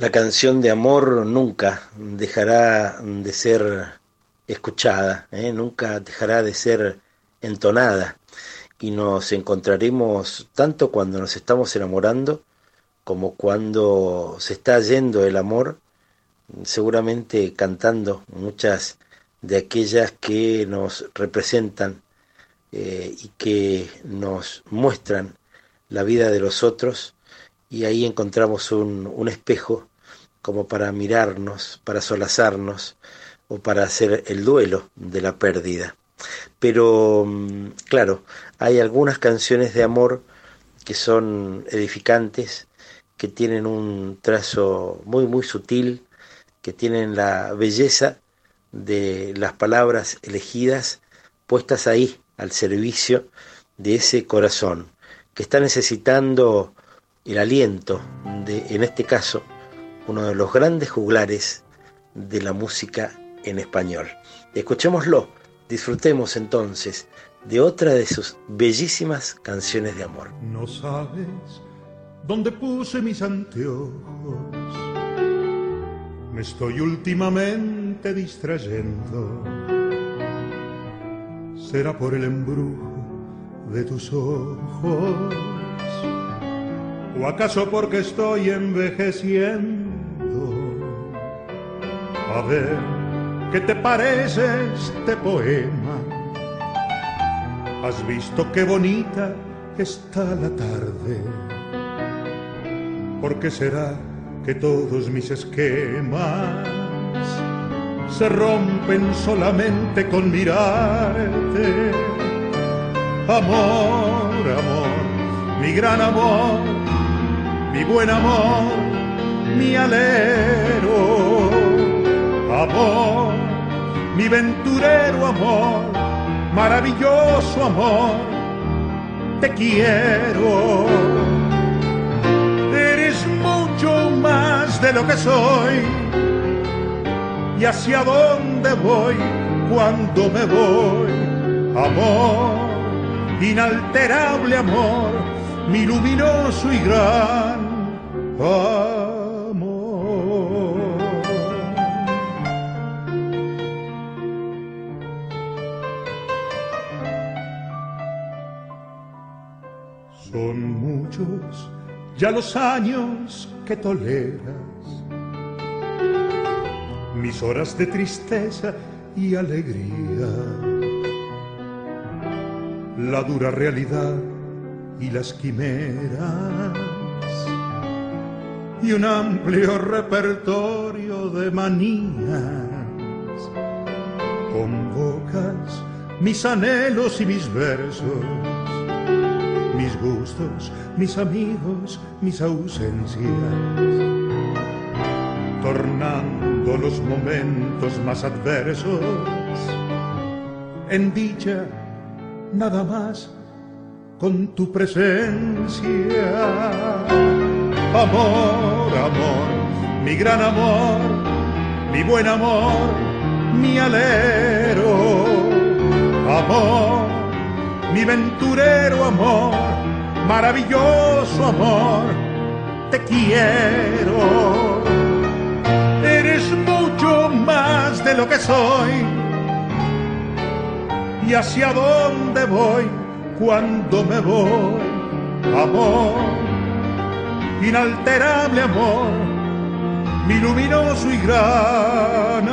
La canción de amor nunca dejará de ser escuchada, ¿eh? nunca dejará de ser entonada y nos encontraremos tanto cuando nos estamos enamorando como cuando se está yendo el amor, seguramente cantando muchas de aquellas que nos representan eh, y que nos muestran la vida de los otros y ahí encontramos un, un espejo como para mirarnos, para solazarnos o para hacer el duelo de la pérdida. Pero, mm, claro, hay algunas canciones de amor que son edificantes, que tienen un trazo muy, muy sutil, que tienen la belleza de las palabras elegidas puestas ahí al servicio de ese corazón que está necesitando el aliento de, en este caso, uno de los grandes juglares de la música en español. Escuchémoslo, disfrutemos entonces de otra de sus bellísimas canciones de amor. No sabes dónde puse mis anteojos. Me estoy últimamente distrayendo. Será por el embrujo de tus ojos. ¿O acaso porque estoy envejeciendo? A ver, ¿qué te parece este poema? ¿Has visto qué bonita está la tarde? ¿Por qué será que todos mis esquemas se rompen solamente con mirarte? Amor, amor, mi gran amor, mi buen amor, mi alero. Amor, mi venturero amor maravilloso amor, te quiero. Eres mucho más de lo que soy y hacia dónde voy cuando me voy. Amor, inalterable amor, mi luminoso y gran ya los años que toleras, mis horas de tristeza y alegría, la dura realidad y las quimeras, y un amplio repertorio de manías. Convocas mis anhelos y mis versos mis gustos, mis amigos, mis ausencias, tornando los momentos más adversos en dicha nada más con tu presencia. Amor, amor, mi gran amor, mi buen amor, mi alero. Amor, mi venturero amor, maravilloso amor, te quiero. Eres mucho más de lo que soy. Y hacia dónde voy cuando me voy, amor, inalterable amor, mi luminoso y gran